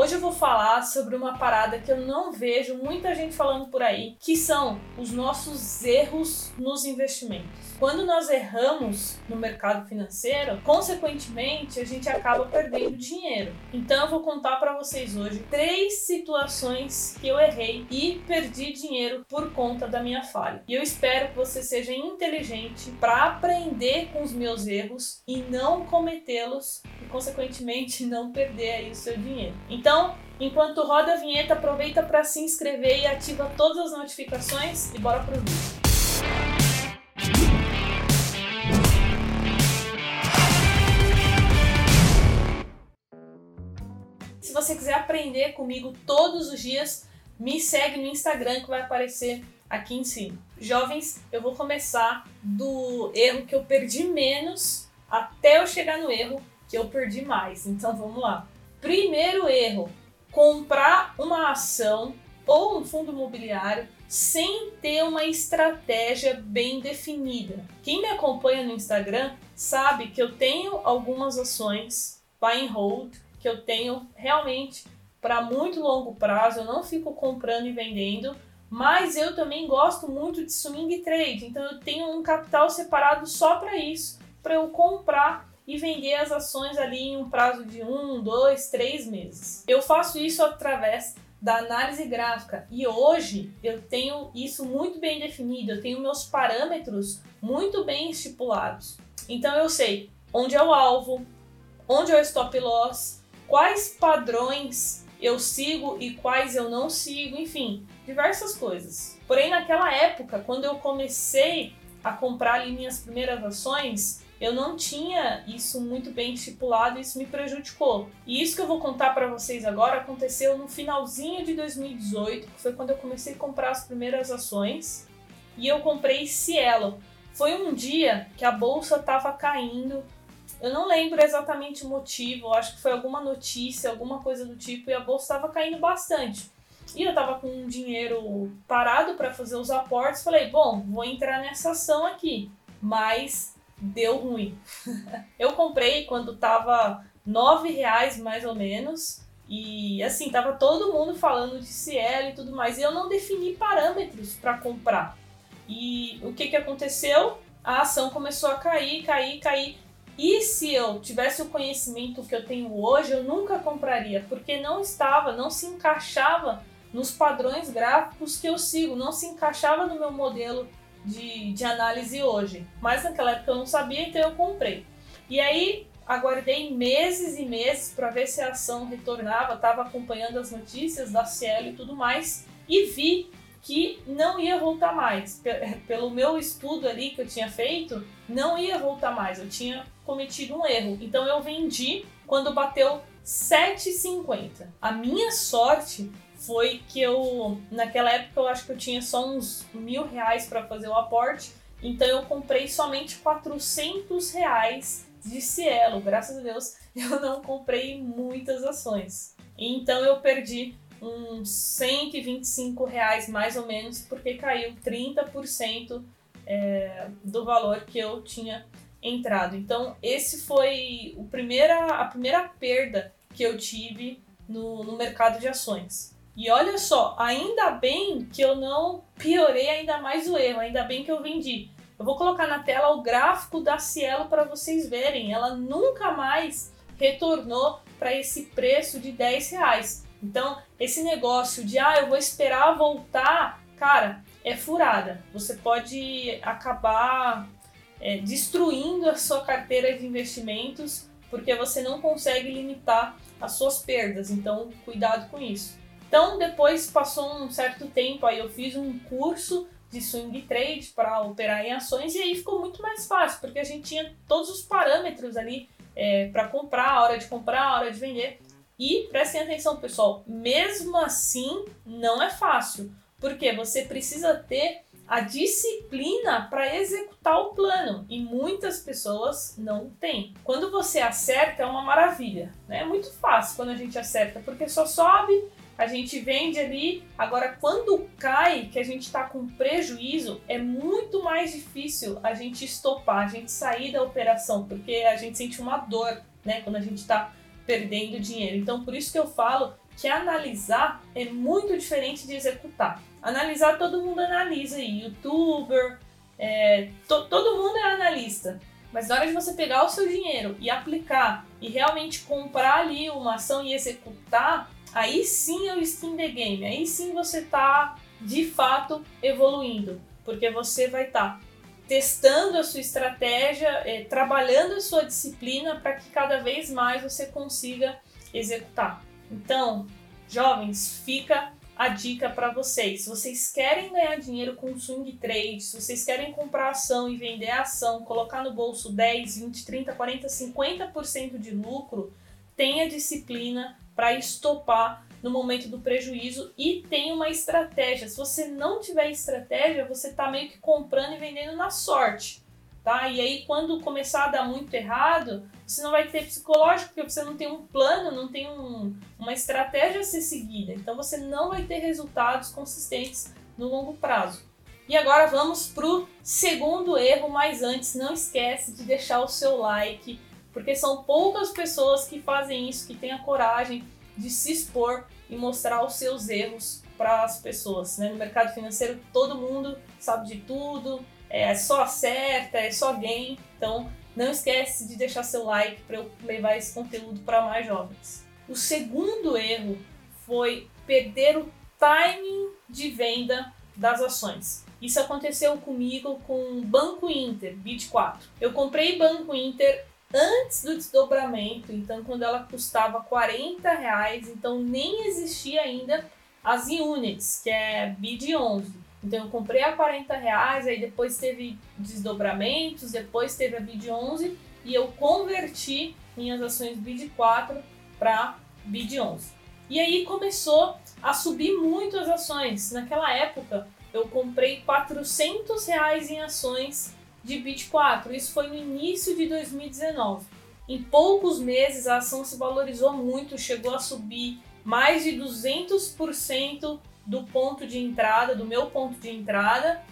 Hoje eu vou falar sobre uma parada que eu não vejo muita gente falando por aí, que são os nossos erros nos investimentos. Quando nós erramos no mercado financeiro, consequentemente a gente acaba perdendo dinheiro. Então eu vou contar para vocês hoje três situações que eu errei e perdi dinheiro por conta da minha falha. E eu espero que você seja inteligente para aprender com os meus erros e não cometê-los e consequentemente não perder aí o seu dinheiro. Então, enquanto roda a vinheta, aproveita para se inscrever e ativa todas as notificações e bora pro vídeo. Se você quiser aprender comigo todos os dias, me segue no Instagram que vai aparecer aqui em cima. Jovens, eu vou começar do erro que eu perdi menos até eu chegar no erro que eu perdi mais. Então vamos lá. Primeiro erro: comprar uma ação ou um fundo imobiliário sem ter uma estratégia bem definida. Quem me acompanha no Instagram sabe que eu tenho algumas ações buy and hold que eu tenho realmente para muito longo prazo, eu não fico comprando e vendendo, mas eu também gosto muito de swing trade, então eu tenho um capital separado só para isso, para eu comprar e vender as ações ali em um prazo de um, dois, três meses. Eu faço isso através da análise gráfica e hoje eu tenho isso muito bem definido, eu tenho meus parâmetros muito bem estipulados. Então eu sei onde é o alvo, onde é o stop loss, quais padrões eu sigo e quais eu não sigo, enfim, diversas coisas. Porém, naquela época, quando eu comecei a comprar ali minhas primeiras ações, eu não tinha isso muito bem estipulado e isso me prejudicou. E isso que eu vou contar para vocês agora aconteceu no finalzinho de 2018, que foi quando eu comecei a comprar as primeiras ações, e eu comprei Cielo. Foi um dia que a bolsa estava caindo, eu não lembro exatamente o motivo, acho que foi alguma notícia, alguma coisa do tipo, e a bolsa estava caindo bastante. E eu estava com um dinheiro parado para fazer os aportes, falei, bom, vou entrar nessa ação aqui. Mas deu ruim. eu comprei quando estava nove reais mais ou menos. E assim, tava todo mundo falando de Cielo e tudo mais. E eu não defini parâmetros para comprar. E o que, que aconteceu? A ação começou a cair, cair, cair. E se eu tivesse o conhecimento que eu tenho hoje, eu nunca compraria, porque não estava, não se encaixava nos padrões gráficos que eu sigo, não se encaixava no meu modelo de, de análise hoje. Mas naquela época eu não sabia, então eu comprei. E aí aguardei meses e meses para ver se a ação retornava, estava acompanhando as notícias da Cielo e tudo mais, e vi que não ia voltar mais. Pelo meu estudo ali que eu tinha feito, não ia voltar mais. Eu tinha cometido um erro. Então eu vendi quando bateu 7,50. A minha sorte foi que eu, naquela época, eu acho que eu tinha só uns mil reais para fazer o aporte. Então eu comprei somente 400 reais de Cielo. Graças a Deus eu não comprei muitas ações. Então eu perdi uns 125 reais mais ou menos, porque caiu 30% é, do valor que eu tinha entrado. Então, esse foi o primeira, a primeira perda que eu tive no, no mercado de ações. E olha só, ainda bem que eu não piorei ainda mais o erro, ainda bem que eu vendi. Eu vou colocar na tela o gráfico da Cielo para vocês verem. Ela nunca mais retornou para esse preço de 10 reais. Então, esse negócio de ah, eu vou esperar voltar, cara, é furada. Você pode acabar é, destruindo a sua carteira de investimentos porque você não consegue limitar as suas perdas. Então, cuidado com isso. Então, depois passou um certo tempo, aí eu fiz um curso de swing trade para operar em ações e aí ficou muito mais fácil, porque a gente tinha todos os parâmetros ali é, para comprar, a hora de comprar, a hora de vender. E prestem atenção, pessoal, mesmo assim não é fácil, porque você precisa ter a disciplina para executar o plano e muitas pessoas não têm. Quando você acerta é uma maravilha, né? É muito fácil quando a gente acerta, porque só sobe, a gente vende ali. Agora, quando cai, que a gente está com prejuízo, é muito mais difícil a gente estopar, a gente sair da operação, porque a gente sente uma dor, né? Quando a gente está perdendo dinheiro. Então, por isso que eu falo que analisar é muito diferente de executar. Analisar, todo mundo analisa aí, youtuber, é, to, todo mundo é analista. Mas na hora de você pegar o seu dinheiro e aplicar e realmente comprar ali uma ação e executar, aí sim é o skin the game. Aí sim você tá de fato evoluindo, porque você vai estar tá testando a sua estratégia, é, trabalhando a sua disciplina para que cada vez mais você consiga executar. Então, jovens, fica a dica para vocês. Se vocês querem ganhar dinheiro com swing trade, se vocês querem comprar ação e vender ação, colocar no bolso 10, 20, 30, 40, 50% de lucro, tenha disciplina para estopar no momento do prejuízo e tenha uma estratégia. Se você não tiver estratégia, você está meio que comprando e vendendo na sorte tá? E aí quando começar a dar muito errado, você não vai ter psicológico porque você não tem um plano, não tem um, uma estratégia a ser seguida. Então você não vai ter resultados consistentes no longo prazo. E agora vamos pro segundo erro, mas antes não esquece de deixar o seu like, porque são poucas pessoas que fazem isso, que têm a coragem de se expor e mostrar os seus erros para as pessoas. Né? No mercado financeiro todo mundo sabe de tudo, é só acerta, é só game. Então não esquece de deixar seu like para eu levar esse conteúdo para mais jovens. O segundo erro foi perder o timing de venda das ações. Isso aconteceu comigo com Banco Inter, BIT4. Eu comprei Banco Inter antes do desdobramento, então quando ela custava 40 reais, então nem existia ainda as units, que é BID 11. Então eu comprei a 40 reais, aí depois teve desdobramentos, depois teve a BID 11 e eu converti minhas ações BID 4 para BID 11. E aí começou a subir muito as ações. Naquela época eu comprei 400 reais em ações de BID 4. Isso foi no início de 2019. Em poucos meses a ação se valorizou muito, chegou a subir mais de 200% do ponto de entrada, do meu ponto de entrada,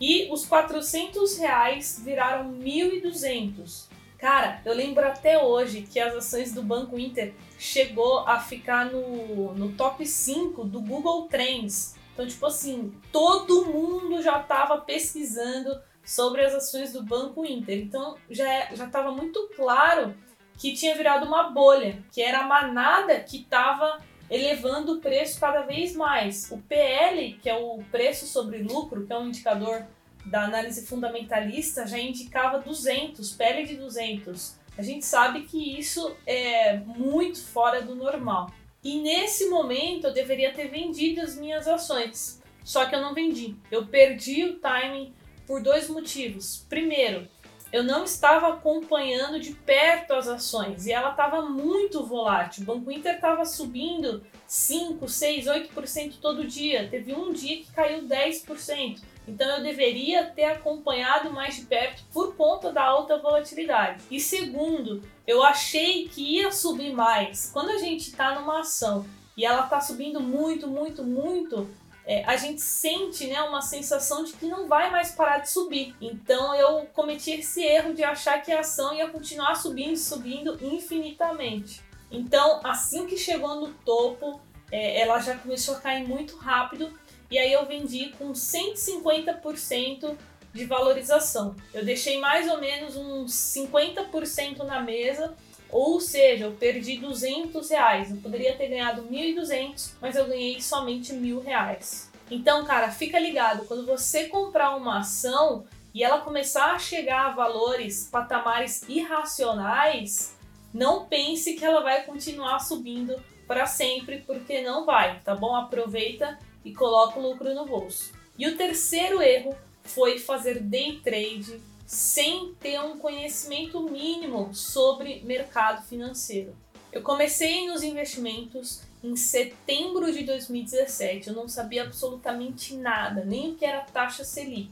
e os 400 reais viraram 1.200. Cara, eu lembro até hoje que as ações do Banco Inter chegou a ficar no, no top 5 do Google Trends. Então, tipo assim, todo mundo já estava pesquisando sobre as ações do Banco Inter. Então, já estava muito claro que tinha virado uma bolha, que era a manada que estava elevando o preço cada vez mais. O PL, que é o preço sobre lucro, que é um indicador da análise fundamentalista, já indicava 200, PL de 200. A gente sabe que isso é muito fora do normal. E nesse momento eu deveria ter vendido as minhas ações, só que eu não vendi. Eu perdi o timing por dois motivos. Primeiro, eu não estava acompanhando de perto as ações e ela estava muito volátil. O Banco Inter estava subindo 5, 6, 8% todo dia. Teve um dia que caiu 10%. Então eu deveria ter acompanhado mais de perto por conta da alta volatilidade. E segundo, eu achei que ia subir mais. Quando a gente está numa ação e ela está subindo muito, muito, muito, é, a gente sente né, uma sensação de que não vai mais parar de subir. Então eu cometi esse erro de achar que a ação ia continuar subindo, subindo infinitamente. Então, assim que chegou no topo, é, ela já começou a cair muito rápido e aí eu vendi com 150% de valorização. Eu deixei mais ou menos uns 50% na mesa, ou seja, eu perdi 200 reais. Eu poderia ter ganhado 1.200, mas eu ganhei somente mil reais. Então, cara, fica ligado, quando você comprar uma ação e ela começar a chegar a valores, patamares irracionais, não pense que ela vai continuar subindo para sempre, porque não vai, tá bom? Aproveita e coloca o lucro no bolso. E o terceiro erro foi fazer day trade sem ter um conhecimento mínimo sobre mercado financeiro. Eu comecei nos investimentos em setembro de 2017. Eu não sabia absolutamente nada, nem o que era taxa Selic.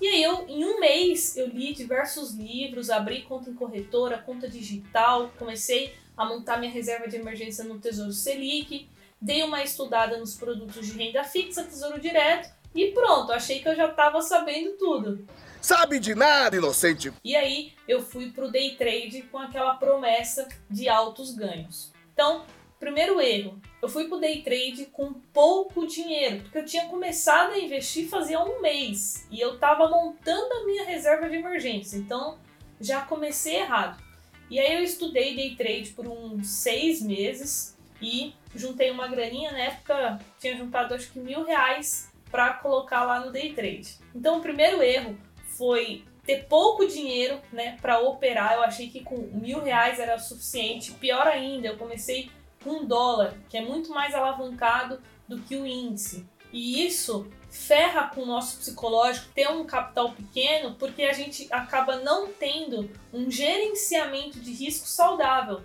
E aí eu, em um mês, eu li diversos livros, abri conta em corretora, conta digital, comecei a montar minha reserva de emergência no Tesouro Selic, dei uma estudada nos produtos de renda fixa, Tesouro Direto e pronto, achei que eu já estava sabendo tudo. Sabe de nada, inocente. E aí eu fui pro day trade com aquela promessa de altos ganhos. Então, primeiro erro, eu fui pro day trade com pouco dinheiro, porque eu tinha começado a investir fazia um mês e eu estava montando a minha reserva de emergência. Então, já comecei errado. E aí eu estudei day trade por uns seis meses e juntei uma graninha, na época tinha juntado acho que mil reais para colocar lá no day trade. Então o primeiro erro foi ter pouco dinheiro né, para operar. Eu achei que com mil reais era suficiente. Pior ainda, eu comecei com um dólar, que é muito mais alavancado do que o índice. E isso ferra com o nosso psicológico ter um capital pequeno, porque a gente acaba não tendo um gerenciamento de risco saudável.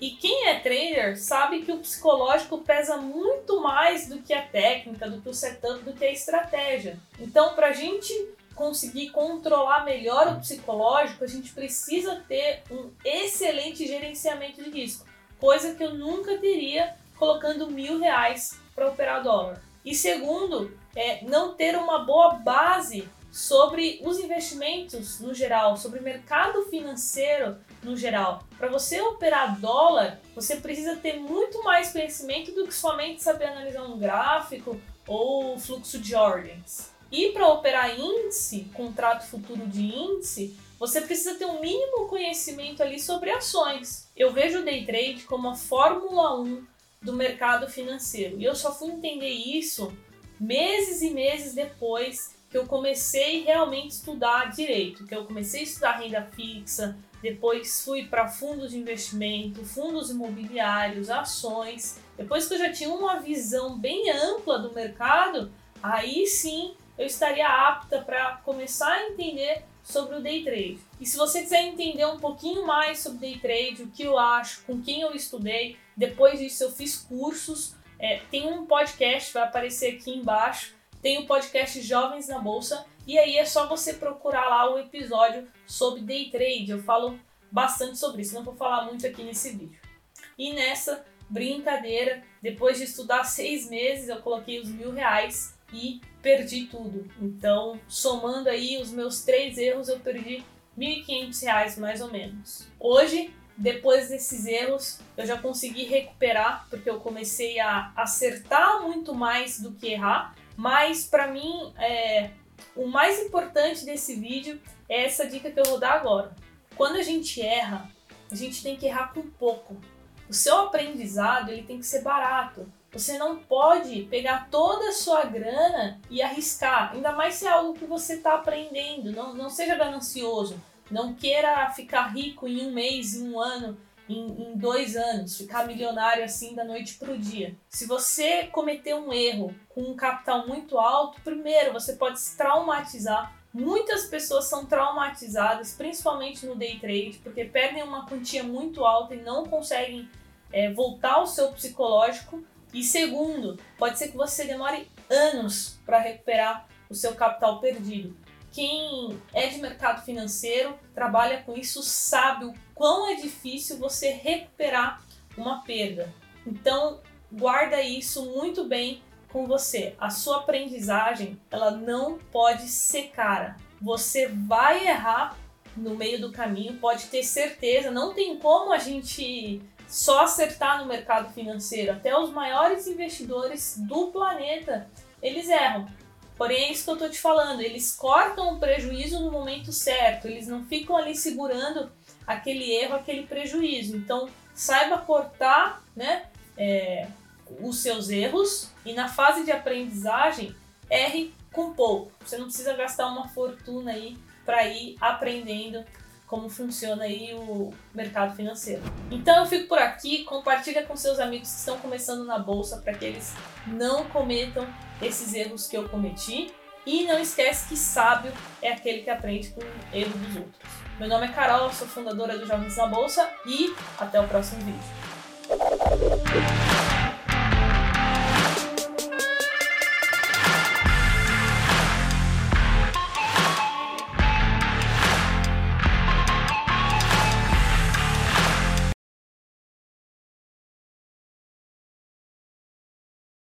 E quem é trader sabe que o psicológico pesa muito mais do que a técnica, do que o setup, do que a estratégia. Então, para a gente conseguir controlar melhor o psicológico, a gente precisa ter um excelente gerenciamento de risco, coisa que eu nunca teria colocando mil reais para operar dólar. E segundo, é não ter uma boa base sobre os investimentos no geral, sobre o mercado financeiro no geral. Para você operar dólar, você precisa ter muito mais conhecimento do que somente saber analisar um gráfico ou fluxo de ordens. E para operar índice, contrato futuro de índice, você precisa ter um mínimo conhecimento ali sobre ações. Eu vejo o day trade como a Fórmula 1 do mercado financeiro. E eu só fui entender isso meses e meses depois que eu comecei realmente a estudar direito, que eu comecei a estudar renda fixa, depois fui para fundos de investimento, fundos imobiliários, ações. Depois que eu já tinha uma visão bem ampla do mercado, aí sim eu estaria apta para começar a entender sobre o day trade. E se você quiser entender um pouquinho mais sobre day trade, o que eu acho, com quem eu estudei, depois disso eu fiz cursos, é, tem um podcast, vai aparecer aqui embaixo, tem o podcast Jovens na Bolsa, e aí é só você procurar lá o episódio sobre day trade. Eu falo bastante sobre isso, não vou falar muito aqui nesse vídeo. E nessa brincadeira, depois de estudar seis meses, eu coloquei os mil reais e perdi tudo. Então, somando aí os meus três erros, eu perdi R$ 1.500 mais ou menos. Hoje, depois desses erros, eu já consegui recuperar, porque eu comecei a acertar muito mais do que errar. Mas para mim, é, o mais importante desse vídeo é essa dica que eu vou dar agora. Quando a gente erra, a gente tem que errar com pouco. O seu aprendizado ele tem que ser barato. Você não pode pegar toda a sua grana e arriscar, ainda mais se é algo que você está aprendendo. Não, não seja ganancioso. Não queira ficar rico em um mês, em um ano, em, em dois anos, ficar milionário assim da noite para o dia. Se você cometer um erro com um capital muito alto, primeiro você pode se traumatizar. Muitas pessoas são traumatizadas, principalmente no day trade, porque perdem uma quantia muito alta e não conseguem é, voltar ao seu psicológico e segundo, pode ser que você demore anos para recuperar o seu capital perdido. Quem é de mercado financeiro, trabalha com isso, sabe o quão é difícil você recuperar uma perda. Então, guarda isso muito bem com você. A sua aprendizagem, ela não pode ser cara. Você vai errar no meio do caminho, pode ter certeza, não tem como a gente só acertar no mercado financeiro. Até os maiores investidores do planeta, eles erram. Porém, é isso que eu estou te falando, eles cortam o prejuízo no momento certo, eles não ficam ali segurando aquele erro, aquele prejuízo. Então, saiba cortar né, é, os seus erros e na fase de aprendizagem, erre com pouco. Você não precisa gastar uma fortuna aí para ir aprendendo como funciona aí o mercado financeiro. Então eu fico por aqui, compartilha com seus amigos que estão começando na bolsa para que eles não cometam esses erros que eu cometi. E não esquece que sábio é aquele que aprende com o erro dos outros. Meu nome é Carol, sou fundadora do Jovens na Bolsa e até o próximo vídeo.